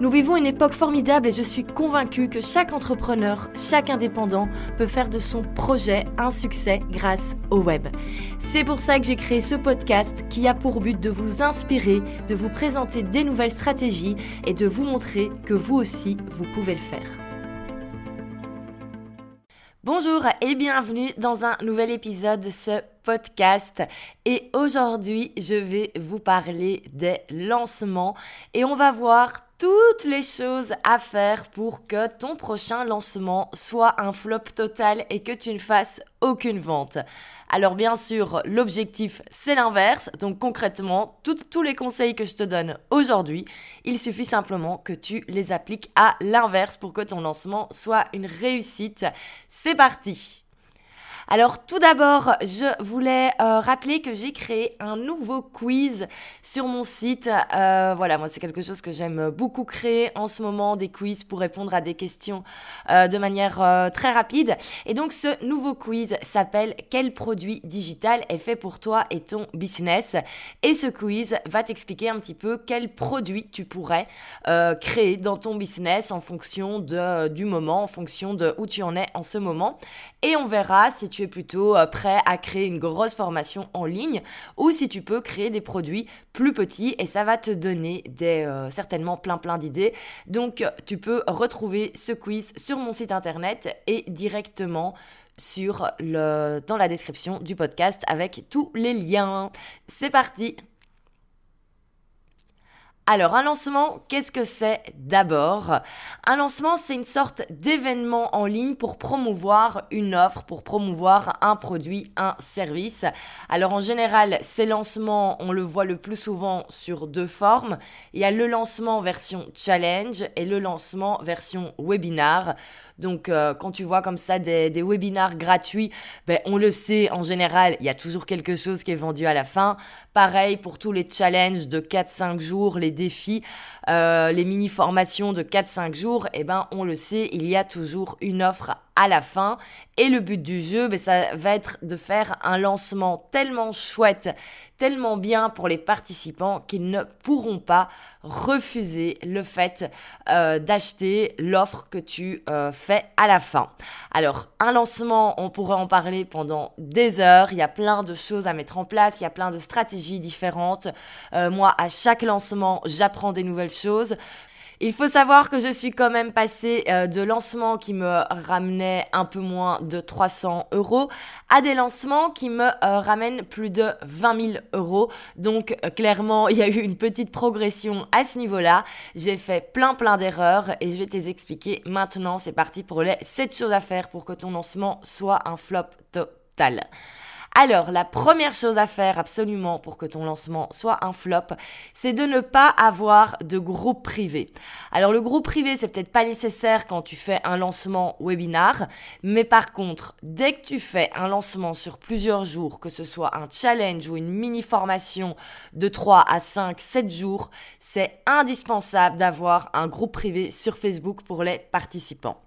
Nous vivons une époque formidable et je suis convaincue que chaque entrepreneur, chaque indépendant peut faire de son projet un succès grâce au web. C'est pour ça que j'ai créé ce podcast qui a pour but de vous inspirer, de vous présenter des nouvelles stratégies et de vous montrer que vous aussi, vous pouvez le faire. Bonjour et bienvenue dans un nouvel épisode de ce podcast. Et aujourd'hui, je vais vous parler des lancements et on va voir toutes les choses à faire pour que ton prochain lancement soit un flop total et que tu ne fasses aucune vente. Alors bien sûr, l'objectif c'est l'inverse. Donc concrètement, tous les conseils que je te donne aujourd'hui, il suffit simplement que tu les appliques à l'inverse pour que ton lancement soit une réussite. C'est parti alors tout d'abord, je voulais euh, rappeler que j'ai créé un nouveau quiz sur mon site. Euh, voilà, moi c'est quelque chose que j'aime beaucoup créer en ce moment, des quiz pour répondre à des questions euh, de manière très rapide. Et donc ce nouveau quiz s'appelle Quel produit digital est fait pour toi et ton business? Et ce quiz va t'expliquer un petit peu quel produit tu pourrais créer dans ton business en fonction de, du moment, en fonction de où tu en es en ce moment. Et on verra si es plutôt euh, prêt à créer une grosse formation en ligne ou si tu peux créer des produits plus petits et ça va te donner des, euh, certainement plein plein d'idées. Donc tu peux retrouver ce quiz sur mon site internet et directement dans la description du podcast avec tous les liens. C'est parti alors, un lancement, qu'est-ce que c'est d'abord? Un lancement, c'est une sorte d'événement en ligne pour promouvoir une offre, pour promouvoir un produit, un service. Alors, en général, ces lancements, on le voit le plus souvent sur deux formes. Il y a le lancement version challenge et le lancement version webinar. Donc, euh, quand tu vois comme ça des, webinars gratuits, ben, on le sait, en général, il y a toujours quelque chose qui est vendu à la fin. Pareil pour tous les challenges de 4-5 jours, défis, euh, les mini-formations de 4-5 jours, eh ben, on le sait, il y a toujours une offre à la fin. Et le but du jeu, ben, ça va être de faire un lancement tellement chouette, tellement bien pour les participants qu'ils ne pourront pas refuser le fait euh, d'acheter l'offre que tu euh, fais à la fin. Alors, un lancement, on pourrait en parler pendant des heures. Il y a plein de choses à mettre en place, il y a plein de stratégies différentes. Euh, moi, à chaque lancement, j'apprends des nouvelles choses. Il faut savoir que je suis quand même passée euh, de lancements qui me ramenaient un peu moins de 300 euros à des lancements qui me euh, ramènent plus de 20 000 euros. Donc euh, clairement, il y a eu une petite progression à ce niveau-là. J'ai fait plein plein d'erreurs et je vais te les expliquer maintenant. C'est parti pour les 7 choses à faire pour que ton lancement soit un flop total. Alors, la première chose à faire absolument pour que ton lancement soit un flop, c'est de ne pas avoir de groupe privé. Alors, le groupe privé, c'est peut-être pas nécessaire quand tu fais un lancement webinar, mais par contre, dès que tu fais un lancement sur plusieurs jours, que ce soit un challenge ou une mini formation de 3 à 5, 7 jours, c'est indispensable d'avoir un groupe privé sur Facebook pour les participants.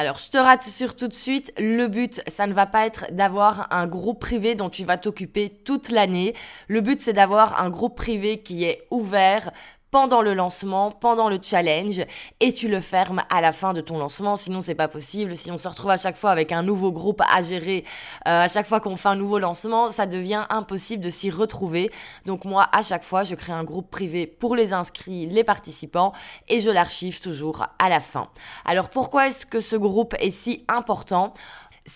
Alors, je te rassure tout de suite, le but, ça ne va pas être d'avoir un groupe privé dont tu vas t'occuper toute l'année. Le but, c'est d'avoir un groupe privé qui est ouvert pendant le lancement, pendant le challenge, et tu le fermes à la fin de ton lancement. Sinon, c'est pas possible. Si on se retrouve à chaque fois avec un nouveau groupe à gérer, euh, à chaque fois qu'on fait un nouveau lancement, ça devient impossible de s'y retrouver. Donc moi, à chaque fois, je crée un groupe privé pour les inscrits, les participants, et je l'archive toujours à la fin. Alors pourquoi est-ce que ce groupe est si important?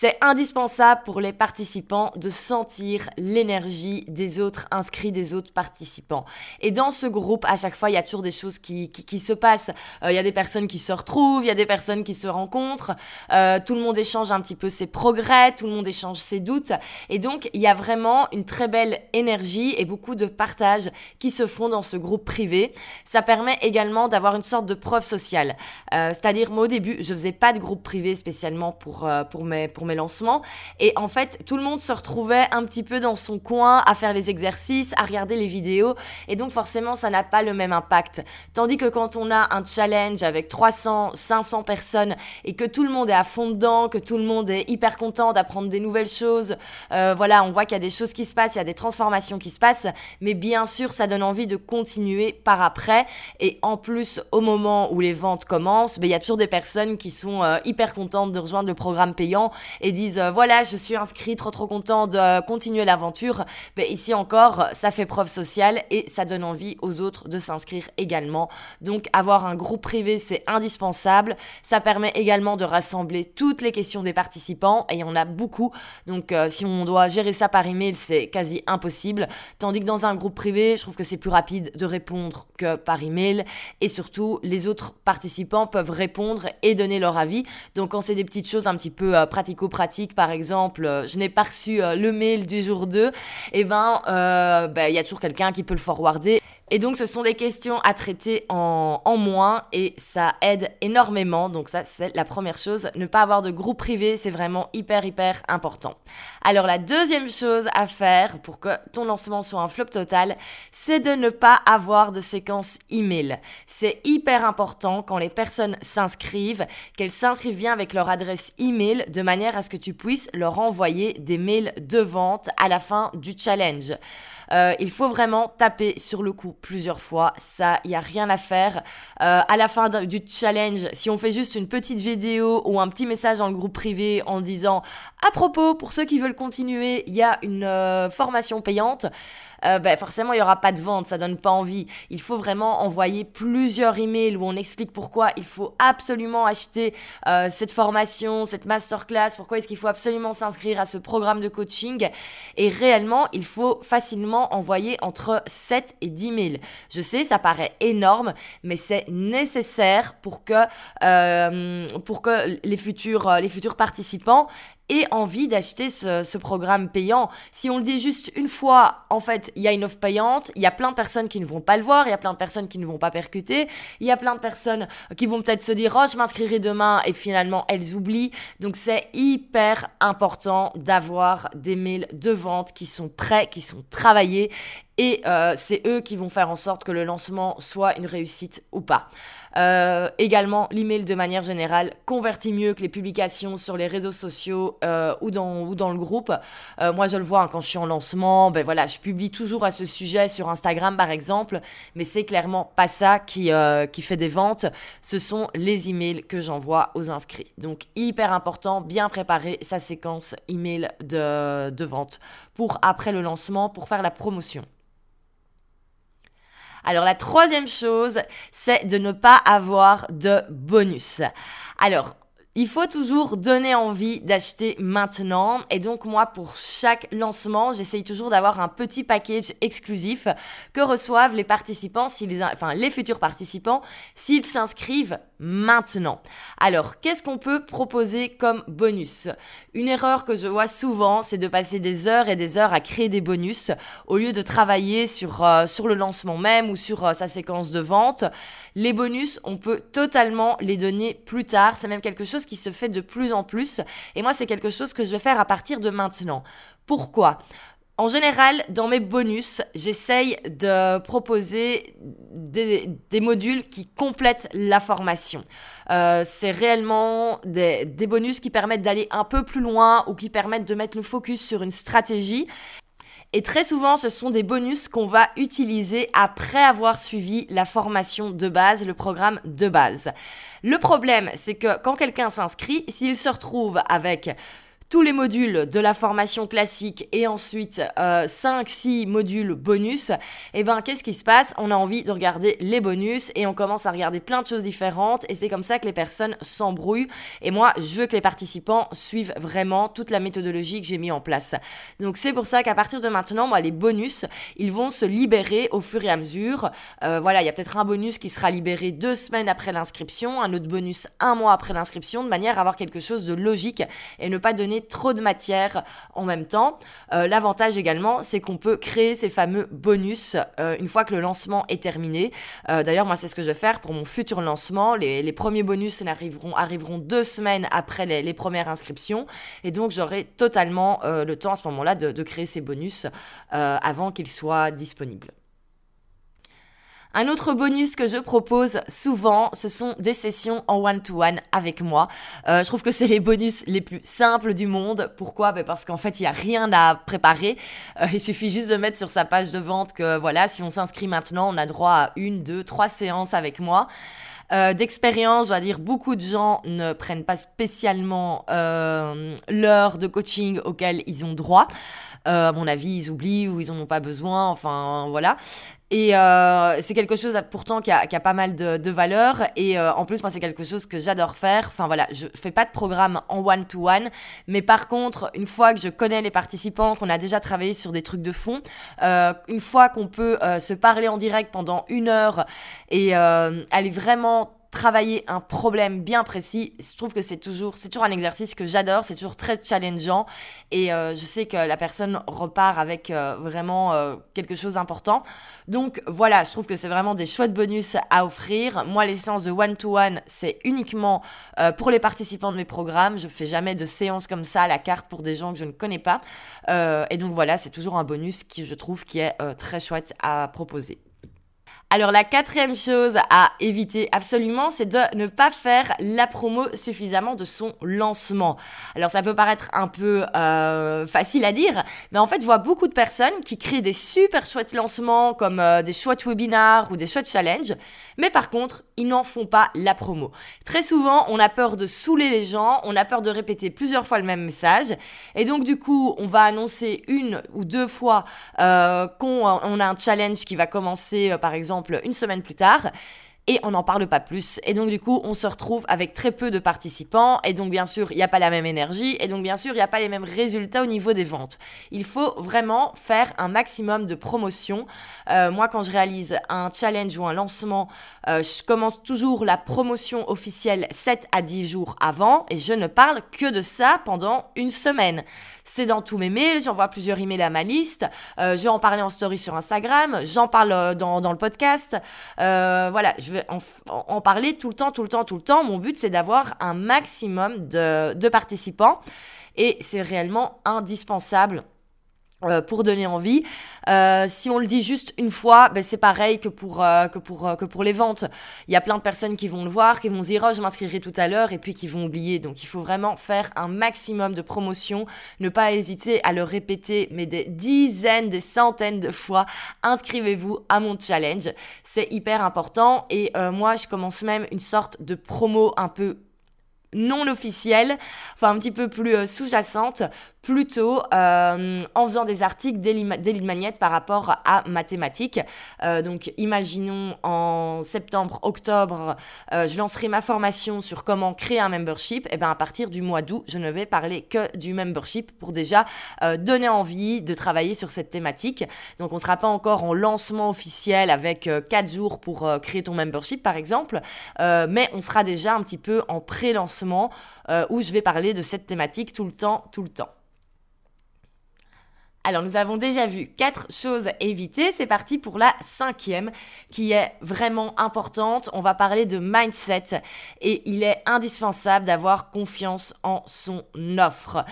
C'est indispensable pour les participants de sentir l'énergie des autres inscrits, des autres participants. Et dans ce groupe, à chaque fois, il y a toujours des choses qui, qui, se passent. Euh, il y a des personnes qui se retrouvent, il y a des personnes qui se rencontrent. Euh, tout le monde échange un petit peu ses progrès, tout le monde échange ses doutes. Et donc, il y a vraiment une très belle énergie et beaucoup de partages qui se font dans ce groupe privé. Ça permet également d'avoir une sorte de preuve sociale. Euh, c'est-à-dire, moi, au début, je faisais pas de groupe privé spécialement pour, pour mes pour mes lancements. Et en fait, tout le monde se retrouvait un petit peu dans son coin à faire les exercices, à regarder les vidéos. Et donc, forcément, ça n'a pas le même impact. Tandis que quand on a un challenge avec 300, 500 personnes et que tout le monde est à fond dedans, que tout le monde est hyper content d'apprendre des nouvelles choses, euh, voilà, on voit qu'il y a des choses qui se passent, il y a des transformations qui se passent. Mais bien sûr, ça donne envie de continuer par après. Et en plus, au moment où les ventes commencent, ben, il y a toujours des personnes qui sont euh, hyper contentes de rejoindre le programme payant et disent euh, voilà, je suis inscrit, trop trop content de continuer l'aventure. Ben, ici encore, ça fait preuve sociale et ça donne envie aux autres de s'inscrire également. Donc avoir un groupe privé, c'est indispensable. Ça permet également de rassembler toutes les questions des participants et il y en a beaucoup. Donc euh, si on doit gérer ça par email, c'est quasi impossible. Tandis que dans un groupe privé, je trouve que c'est plus rapide de répondre que par email et surtout les autres participants peuvent répondre et donner leur avis. Donc quand c'est des petites choses un petit peu euh, pratico-pratiques, par exemple, euh, je n'ai pas reçu le mail du jour 2, et eh ben ben, il y a toujours quelqu'un qui peut le forwarder. Et donc, ce sont des questions à traiter en, moins et ça aide énormément. Donc, ça, c'est la première chose. Ne pas avoir de groupe privé, c'est vraiment hyper, hyper important. Alors, la deuxième chose à faire pour que ton lancement soit un flop total, c'est de ne pas avoir de séquence email. C'est hyper important quand les personnes s'inscrivent, qu'elles s'inscrivent bien avec leur adresse email de manière à ce que tu puisses leur envoyer des mails de vente à la fin du challenge. Euh, il faut vraiment taper sur le coup plusieurs fois. Ça, il n'y a rien à faire. Euh, à la fin du challenge, si on fait juste une petite vidéo ou un petit message dans le groupe privé en disant à propos, pour ceux qui veulent continuer, il y a une euh, formation payante. Euh, ben forcément, il n'y aura pas de vente, ça donne pas envie. Il faut vraiment envoyer plusieurs emails où on explique pourquoi il faut absolument acheter cette formation, cette masterclass, pourquoi est-ce qu'il faut absolument s'inscrire à ce programme de coaching. Et réellement, il faut facilement envoyer entre 7 et 10 mails. Je sais, ça paraît énorme, mais c'est nécessaire pour que, euh, pour que les futurs, les futurs participants et envie d'acheter ce, programme payant. Si on le dit juste une fois, en fait, il y a une offre payante, il y a plein de personnes qui ne vont pas le voir, il y a plein de personnes qui ne vont pas percuter, il y a plein de personnes qui vont peut-être se dire oh je m'inscrirai demain et finalement elles oublient. Donc c'est hyper important d'avoir des mails de vente qui sont prêts, qui sont travaillés et euh, c'est eux qui vont faire en sorte que le lancement soit une réussite ou pas. Euh, également, l'email de manière générale convertit mieux que les publications sur les réseaux sociaux euh, ou, dans, le groupe. Moi, je le vois hein, quand je suis en lancement, ben voilà, je publie toujours à ce sujet sur Instagram par exemple, mais c'est clairement pas ça qui, qui fait des ventes. Ce sont les emails que j'envoie aux inscrits. Donc, hyper important, bien préparer sa séquence email de, de vente pour après le lancement, pour faire la promotion. Alors la troisième chose, c'est de ne pas avoir de bonus. Alors, il faut toujours donner envie d'acheter maintenant. Et donc moi, pour chaque lancement, j'essaye toujours d'avoir un petit package exclusif que reçoivent les participants, enfin les futurs participants, s'ils s'inscrivent maintenant. Alors, qu'est-ce qu'on peut proposer comme bonus? Une erreur que je vois souvent, c'est de passer des heures et des heures à créer des bonus au lieu de travailler sur, euh, le lancement même ou sur euh, sa séquence de vente. Les bonus, on peut totalement les donner plus tard. C'est même quelque chose qui se fait de plus en plus. Et moi, c'est quelque chose que je vais faire à partir de maintenant. Pourquoi? En général, dans mes bonus, j'essaye de proposer des, modules qui complètent la formation. Euh, c'est réellement des, des bonus qui permettent d'aller un peu plus loin ou qui permettent de mettre le focus sur une stratégie. Et très souvent, ce sont des bonus qu'on va utiliser après avoir suivi la formation de base, le programme de base. Le problème, c'est que quand quelqu'un s'inscrit, s'il se retrouve avec tous les modules de la formation classique et ensuite 5-6 euh, modules bonus, et eh ben qu'est-ce qui se passe? On a envie de regarder les bonus et on commence à regarder plein de choses différentes et c'est comme ça que les personnes s'embrouillent. Et moi, je veux que les participants suivent vraiment toute la méthodologie que j'ai mis en place. Donc c'est pour ça qu'à partir de maintenant, moi, les bonus, ils vont se libérer au fur et à mesure. Euh, voilà, il y a peut-être un bonus qui sera libéré deux semaines après l'inscription, un autre bonus un mois après l'inscription, de manière à avoir quelque chose de logique et ne pas donner trop de matière en même temps. Euh, l'avantage également, c'est qu'on peut créer ces fameux bonus euh, une fois que le lancement est terminé. D'ailleurs, moi, c'est ce que je vais faire pour mon futur lancement. Les, premiers bonus arriveront, arriveront deux semaines après les, premières inscriptions. Et donc, j'aurai totalement le temps à ce moment-là de, de créer ces bonus avant qu'ils soient disponibles. Un autre bonus que je propose souvent, ce sont des sessions en one-to-one avec moi. Euh, je trouve que c'est les bonus les plus simples du monde. Pourquoi? Ben Parce qu'en fait, il n'y a rien à préparer. Euh, il suffit juste de mettre sur sa page de vente que voilà, si on s'inscrit maintenant, on a droit à une, deux, trois séances avec moi. Euh, d'expérience, je dois dire, beaucoup de gens ne prennent pas spécialement l'heure de coaching auquel ils ont droit. À mon avis, ils oublient ou ils n'en ont pas besoin. Enfin, voilà. Et euh, c'est quelque chose pourtant qui a, qui a pas mal de, de valeur. Et euh, en plus, moi, c'est quelque chose que j'adore faire. Enfin voilà, je fais pas de programme en one-to-one. mais par contre, une fois que je connais les participants, qu'on a déjà travaillé sur des trucs de fond, euh, une fois qu'on peut euh, se parler en direct pendant une heure et euh, aller vraiment travailler un problème bien précis, je trouve que c'est toujours, c'est toujours un exercice que j'adore, c'est toujours très challengeant et euh, je sais que la personne repart avec euh, vraiment euh, quelque chose d'important. Donc voilà, je trouve que c'est vraiment des chouettes bonus à offrir. Moi, les séances de one-to-one, c'est uniquement pour les participants de mes programmes. Je fais jamais de séances comme ça à la carte pour des gens que je ne connais pas. et donc voilà, c'est toujours un bonus qui, je trouve, qui est très chouette à proposer. Alors la quatrième chose à éviter absolument, c'est de ne pas faire la promo suffisamment de son lancement. Alors ça peut paraître un peu euh, facile à dire, mais en fait je vois beaucoup de personnes qui créent des super chouettes lancements comme euh, des chouettes webinars ou des chouettes challenges, mais par contre ils n'en font pas la promo. Très souvent on a peur de saouler les gens, on a peur de répéter plusieurs fois le même message, et donc du coup on va annoncer une ou deux fois euh, qu'on on a un challenge qui va commencer par une semaine plus tard et on n'en parle pas plus. Et donc du coup, on se retrouve avec très peu de participants, et donc bien sûr, il n'y a pas la même énergie, et donc bien sûr, il n'y a pas les mêmes résultats au niveau des ventes. Il faut vraiment faire un maximum de promotion. Euh, moi, quand je réalise un challenge ou un lancement, euh, je commence toujours la promotion officielle 7 à 10 jours avant, et je ne parle que de ça pendant une semaine. C'est dans tous mes mails, j'envoie plusieurs emails à ma liste, euh, je vais en parler en story sur Instagram, j'en parle euh, dans, dans, le podcast. Euh, voilà, je vais en, en, parler tout le temps, tout le temps, tout le temps. Mon but, c'est d'avoir un maximum de, de participants et c'est réellement indispensable euh, pour donner envie. Euh, si on le dit juste une fois, ben c'est pareil que pour, euh, que, pour, que pour les ventes. Il y a plein de personnes qui vont le voir, qui vont dire oh, je m'inscrirai tout à l'heure et puis qui vont oublier. Donc il faut vraiment faire un maximum de promotion, ne pas hésiter à le répéter, mais des dizaines, des centaines de fois. Inscrivez-vous à mon challenge, c'est hyper important. Et moi, je commence même une sorte de promo un peu non officielle, enfin un petit peu plus sous-jacente plutôt euh, en faisant des articles, des magnettes par rapport à mathématiques. Euh, donc imaginons en septembre, octobre, euh, je lancerai ma formation sur comment créer un membership. Et eh bien à partir du mois d'août, je ne vais parler que du membership pour déjà donner envie de travailler sur cette thématique. Donc on ne sera pas encore en lancement officiel avec 4 jours pour créer ton membership par exemple, mais on sera déjà un petit peu en pré-lancement où je vais parler de cette thématique tout le temps, tout le temps. Alors nous avons déjà vu quatre choses à éviter. C'est parti pour la cinquième qui est vraiment importante. On va parler de mindset et il est indispensable d'avoir confiance en son offre.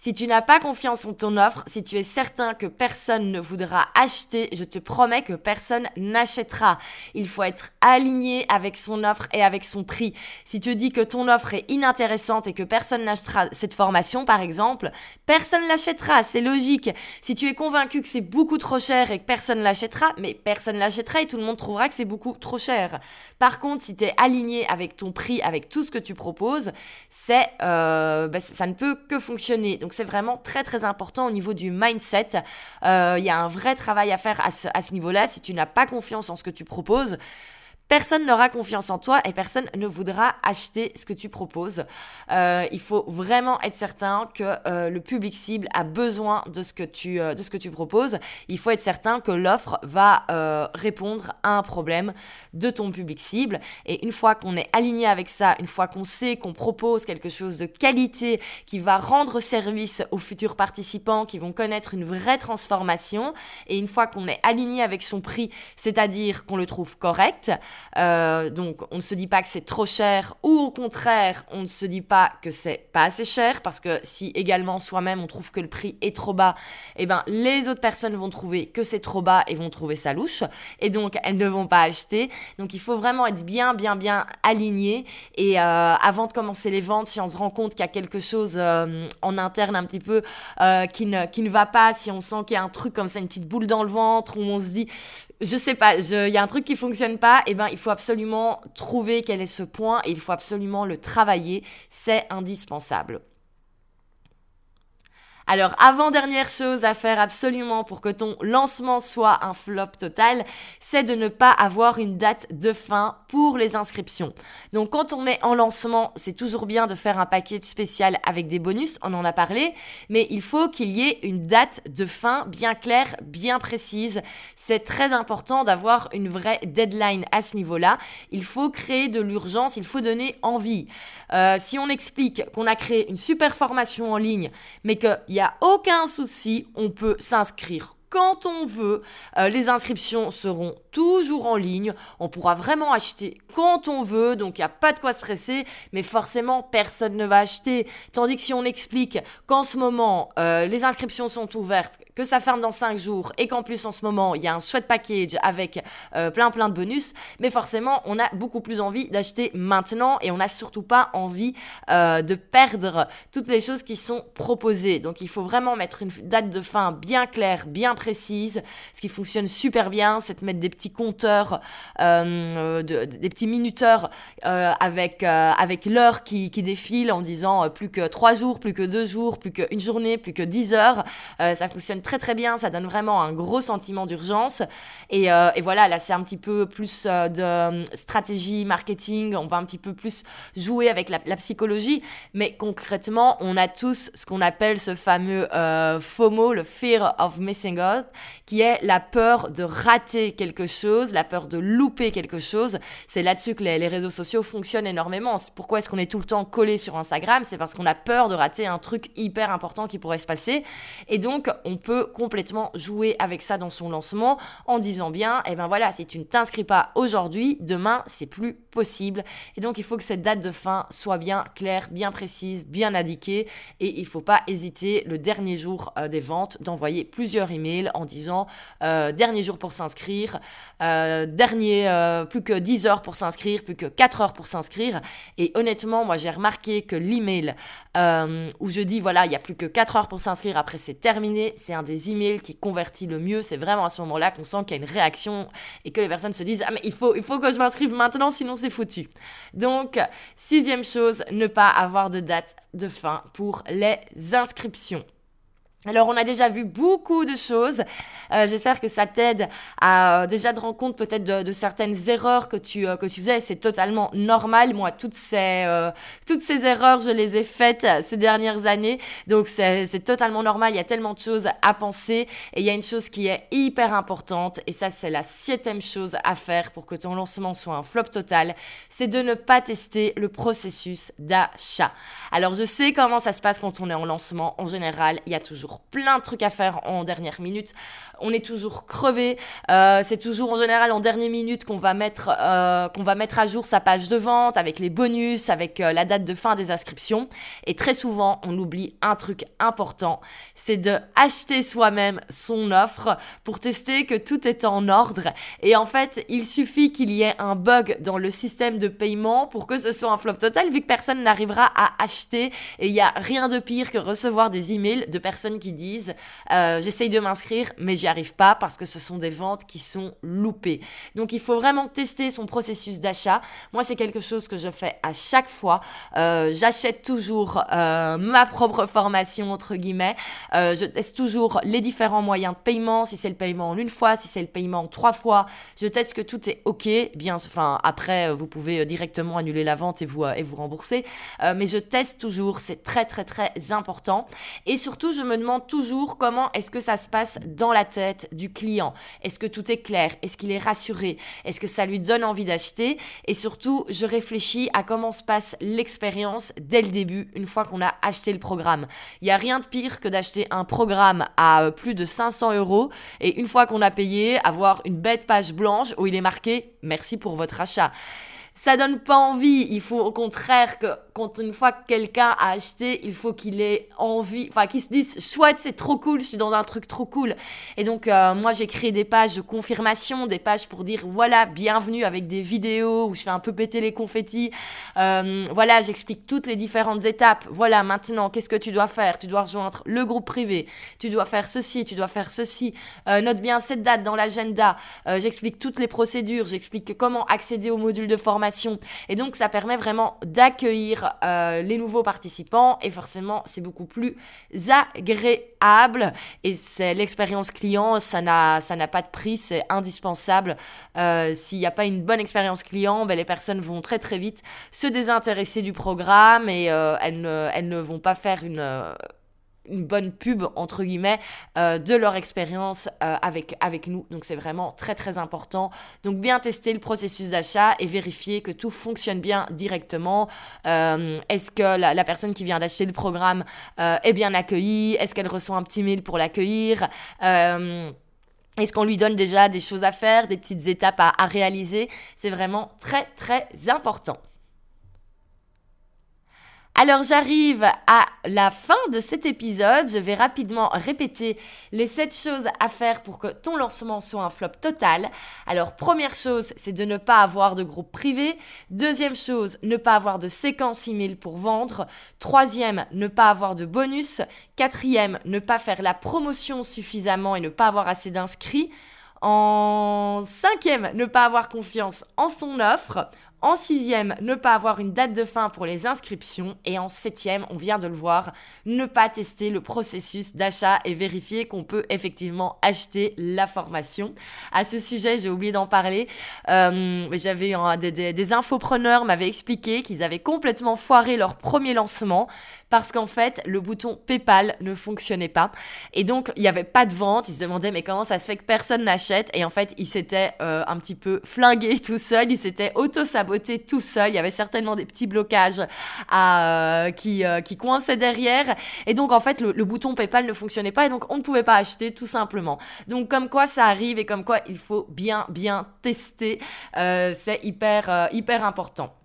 Si tu n'as pas confiance en ton offre, si tu es certain que personne ne voudra acheter, je te promets que personne n'achètera. Il faut être aligné avec son offre et avec son prix. Si tu dis que ton offre est inintéressante et que personne n'achètera cette formation, par exemple, personne l'achètera. C'est logique. Si tu es convaincu que c'est beaucoup trop cher et que personne l'achètera, mais personne l'achètera et tout le monde trouvera que c'est beaucoup trop cher. Par contre, si tu es aligné avec ton prix, avec tout ce que tu proposes, c'est, euh, ben, ça ne peut que fonctionner. C'est vraiment très très important au niveau du mindset. Euh, il y a un vrai travail à faire à ce niveau-là. Si tu n'as pas confiance en ce que tu proposes, personne n'aura confiance en toi et personne ne voudra acheter ce que tu proposes. Euh, il faut vraiment être certain que euh, le public cible a besoin de ce que tu, euh, de ce que tu proposes. Il faut être certain que l'offre va répondre à un problème de ton public cible. Et une fois qu'on est aligné avec ça, une fois qu'on sait qu'on propose quelque chose de qualité qui va rendre service aux futurs participants, qui vont connaître une vraie transformation, et une fois qu'on est aligné avec son prix, c'est-à-dire qu'on le trouve correct, euh, donc, on ne se dit pas que c'est trop cher ou au contraire, on ne se dit pas que c'est pas assez cher parce que si également soi-même on trouve que le prix est trop bas, eh ben les autres personnes vont trouver que c'est trop bas et vont trouver ça louche et donc elles ne vont pas acheter. Donc, il faut vraiment être bien, bien, bien aligné et euh, avant de commencer les ventes, si on se rend compte qu'il y a quelque chose euh, en interne un petit peu qui, ne, qui ne va pas, si on sent qu'il y a un truc comme ça, une petite boule dans le ventre où on se dit je sais pas, il y a un truc qui fonctionne pas, et eh ben il faut absolument trouver quel est ce point et il faut absolument le travailler, c'est indispensable. Alors, avant-dernière chose à faire absolument pour que ton lancement soit un flop total, c'est de ne pas avoir une date de fin pour les inscriptions. Donc, quand on est en lancement, c'est toujours bien de faire un paquet spécial avec des bonus, on en a parlé, mais il faut qu'il y ait une date de fin bien claire, bien précise. C'est très important d'avoir une vraie deadline à ce niveau-là. Il faut créer de l'urgence, il faut donner envie. Euh, si on explique qu'on a créé une super formation en ligne, mais qu'il a aucun souci, on peut s'inscrire quand on veut. Euh, les inscriptions seront toujours en ligne. On pourra vraiment acheter quand on veut, donc il n'y a pas de quoi se presser, mais forcément personne ne va acheter. Tandis que si on explique qu'en ce moment euh, les inscriptions sont ouvertes, que ça ferme dans 5 jours et qu'en plus en ce moment il y a un sweat package avec euh, plein plein de bonus, mais forcément on a beaucoup plus envie d'acheter maintenant et on n'a surtout pas envie de perdre toutes les choses qui sont proposées. Donc il faut vraiment mettre une date de fin bien claire, bien précise. Ce qui fonctionne super bien, c'est de mettre des petits compteurs, euh, des petits minuteurs avec, avec l'heure qui, qui, défile en disant plus que 3 jours, plus que 2 jours, plus qu'une journée, plus que 10 heures. ça fonctionne très très bien, ça donne vraiment un gros sentiment d'urgence. Et, euh, voilà, là c'est un petit peu plus euh, de euh, stratégie, marketing, on va un petit peu plus jouer avec la, psychologie, mais concrètement, on a tous ce qu'on appelle ce fameux FOMO, le Fear of Missing Out, qui est la peur de rater quelque chose, la peur de louper quelque chose. C'est là-dessus que les, réseaux sociaux fonctionnent énormément. Pourquoi est-ce qu'on est tout le temps collé sur Instagram? C'est parce qu'on a peur de rater un truc hyper important qui pourrait se passer. Et donc, on peut complètement jouer avec ça dans son lancement en disant bien, eh ben voilà, si tu ne t'inscris pas aujourd'hui, demain, c'est plus possible. Et donc, il faut que cette date de fin soit bien claire, bien précise, bien indiquée. Et il faut pas hésiter le dernier jour euh, des ventes d'envoyer plusieurs emails en disant euh, dernier jour pour s'inscrire, euh, dernier, plus que 10 heures pour s'inscrire, plus que 4 heures pour s'inscrire. Et honnêtement, moi, j'ai remarqué que l'email où je dis voilà, il y a plus que 4 heures pour s'inscrire, après c'est terminé, c'est un des emails qui convertit le mieux. C'est vraiment à ce moment-là qu'on sent qu'il y a une réaction et que les personnes se disent Ah, mais faut, il faut que je m'inscrive maintenant, sinon c'est foutu. Donc, sixième chose, ne pas avoir de date de fin pour les inscriptions. Alors on a déjà vu beaucoup de choses. Euh, j'espère que ça t'aide à euh, déjà te rendre compte peut-être de, certaines erreurs que tu, euh, que tu faisais. C'est totalement normal. Moi, toutes ces, toutes ces erreurs, je les ai faites ces dernières années. Donc c'est totalement normal. Il y a tellement de choses à penser. Et il y a une chose qui est hyper importante. Et ça, c'est la septième chose à faire pour que ton lancement soit un flop total. C'est de ne pas tester le processus d'achat. Alors je sais comment ça se passe quand on est en lancement. En général, il y a toujours plein de trucs à faire en dernière minute. On est toujours crevé. Euh, c'est toujours en général en dernière minute qu'on va mettre euh, qu'on va mettre à jour sa page de vente avec les bonus, avec euh, la date de fin des inscriptions. Et très souvent, on oublie un truc important, c'est de acheter soi-même son offre pour tester que tout est en ordre. Et en fait, il suffit qu'il y ait un bug dans le système de paiement pour que ce soit un flop total, vu que personne n'arrivera à acheter. Et il n'y a rien de pire que recevoir des emails de personnes qui disent euh, j'essaye de m'inscrire mais j'y arrive pas parce que ce sont des ventes qui sont loupées. Donc il faut vraiment tester son processus d'achat. Moi c'est quelque chose que je fais à chaque fois. Euh, j'achète toujours euh, ma propre formation entre guillemets. je teste toujours les différents moyens de paiement, si c'est le paiement en une fois, si c'est le paiement en trois fois. Je teste que tout est ok. Bien, enfin après vous pouvez directement annuler la vente et vous et vous rembourser. mais je teste toujours. C'est très très très important. Et surtout je me demande toujours comment est-ce que ça se passe dans la tête du client. Est-ce que tout est clair? Est-ce qu'il est rassuré? Est-ce que ça lui donne envie d'acheter? Et surtout, je réfléchis à comment se passe l'expérience dès le début, une fois qu'on a acheté le programme. Il n'y a rien de pire que d'acheter un programme à euh, plus de 500 euros et une fois qu'on a payé, avoir une bête page blanche où il est marqué merci pour votre achat ça donne pas envie. Il faut au contraire que quand une fois que quelqu'un a acheté, il faut qu'il ait envie, enfin qu'il se dise chouette, c'est trop cool, je suis dans un truc trop cool. Et donc euh, moi j'ai créé des pages de confirmation, des pages pour dire voilà bienvenue avec des vidéos où je fais un peu péter les confettis. Euh, voilà j'explique toutes les différentes étapes. Voilà maintenant qu'est-ce que tu dois faire? Tu dois rejoindre le groupe privé. Tu dois faire ceci, tu dois faire ceci. Euh, note bien cette date dans l'agenda. j'explique toutes les procédures. J'explique comment accéder au module de formation et donc, ça permet vraiment d'accueillir euh, les nouveaux participants et forcément, c'est beaucoup plus agréable. Et c'est l'expérience client, ça n'a, ça n'a pas de prix, c'est indispensable. Euh, s'il n'y a pas une bonne expérience client, ben, les personnes vont très très vite se désintéresser du programme et euh, elles, ne, elles ne vont pas faire une une bonne pub entre guillemets euh, de leur expérience euh, avec, avec nous. Donc c'est vraiment très très important. Donc bien tester le processus d'achat et vérifier que tout fonctionne bien directement. Euh, est-ce que la, personne qui vient d'acheter le programme est bien accueillie? Est-ce qu'elle reçoit un petit mail pour l'accueillir? Est-ce qu'on lui donne déjà des choses à faire, des petites étapes à réaliser? C'est vraiment très très important. Alors j'arrive à la fin de cet épisode. Je vais rapidement répéter les 7 choses à faire pour que ton lancement soit un flop total. Alors première chose, c'est de ne pas avoir de groupe privé. Deuxième chose, ne pas avoir de séquence email pour vendre. Troisième, ne pas avoir de bonus. Quatrième, ne pas faire la promotion suffisamment et ne pas avoir assez d'inscrits. En cinquième, ne pas avoir confiance en son offre. En sixième, ne pas avoir une date de fin pour les inscriptions. Et en septième, on vient de le voir, ne pas tester le processus d'achat et vérifier qu'on peut effectivement acheter la formation. À ce sujet, j'ai oublié d'en parler. Euh, J'avais des, infopreneurs m'avaient expliqué qu'ils avaient complètement foiré leur premier lancement parce qu'en fait, le bouton PayPal ne fonctionnait pas. Et donc, il n'y avait pas de vente. Ils se demandaient, mais comment ça se fait que personne n'achète? Et en fait, il s'était euh, un petit peu flingué tout seul. Il s'était auto-saboté tout seul. Il y avait certainement des petits blocages euh, qui, euh, qui coinçaient derrière. Et donc, en fait, le, bouton PayPal ne fonctionnait pas. Et donc, on ne pouvait pas acheter tout simplement. Donc, comme quoi ça arrive et comme quoi il faut bien, bien tester. C'est hyper, hyper important.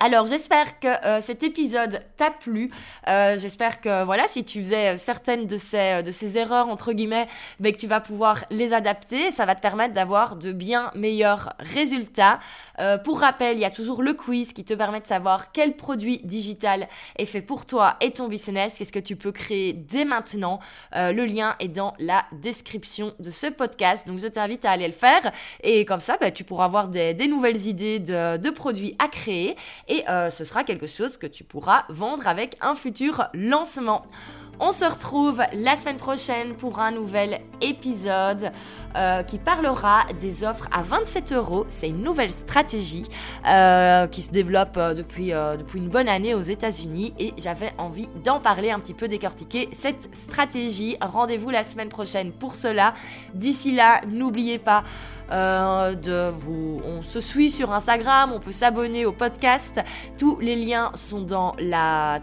Alors j'espère que euh, cet épisode t'a plu. Euh, j'espère que voilà, si tu faisais certaines de ces, de ces erreurs entre guillemets, ben, que tu vas pouvoir les adapter. Ça va te permettre d'avoir de bien meilleurs résultats. Euh, pour rappel, il y a toujours le quiz qui te permet de savoir quel produit digital est fait pour toi et ton business. Qu'est-ce que tu peux créer dès maintenant? le lien est dans la description de ce podcast. Donc je t'invite à aller le faire et comme ça, ben, tu pourras avoir des, nouvelles idées de produits à créer et euh, ce sera quelque chose que tu pourras vendre avec un futur lancement. On se retrouve la semaine prochaine pour un nouvel épisode euh, qui parlera des offres à 27 euros. C'est une nouvelle stratégie euh, qui se développe depuis, depuis une bonne année aux États-Unis et j'avais envie d'en parler un petit peu, décortiquer cette stratégie. Rendez-vous la semaine prochaine pour cela. D'ici là, n'oubliez pas euh. On se suit sur Instagram, on peut s'abonner au podcast. Tous les liens sont dans la,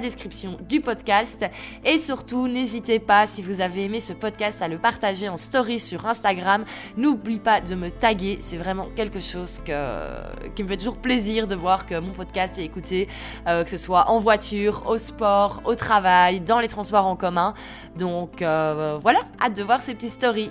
description du podcast. Et surtout, n'hésitez pas si vous avez aimé ce podcast à le partager en story sur Instagram. N'oublie pas de me taguer, c'est vraiment quelque chose qui me fait toujours plaisir de voir que mon podcast est écouté, euh, que ce soit en voiture, au sport, au travail, dans les transports en commun. Donc euh, voilà, hâte de voir ces petites stories.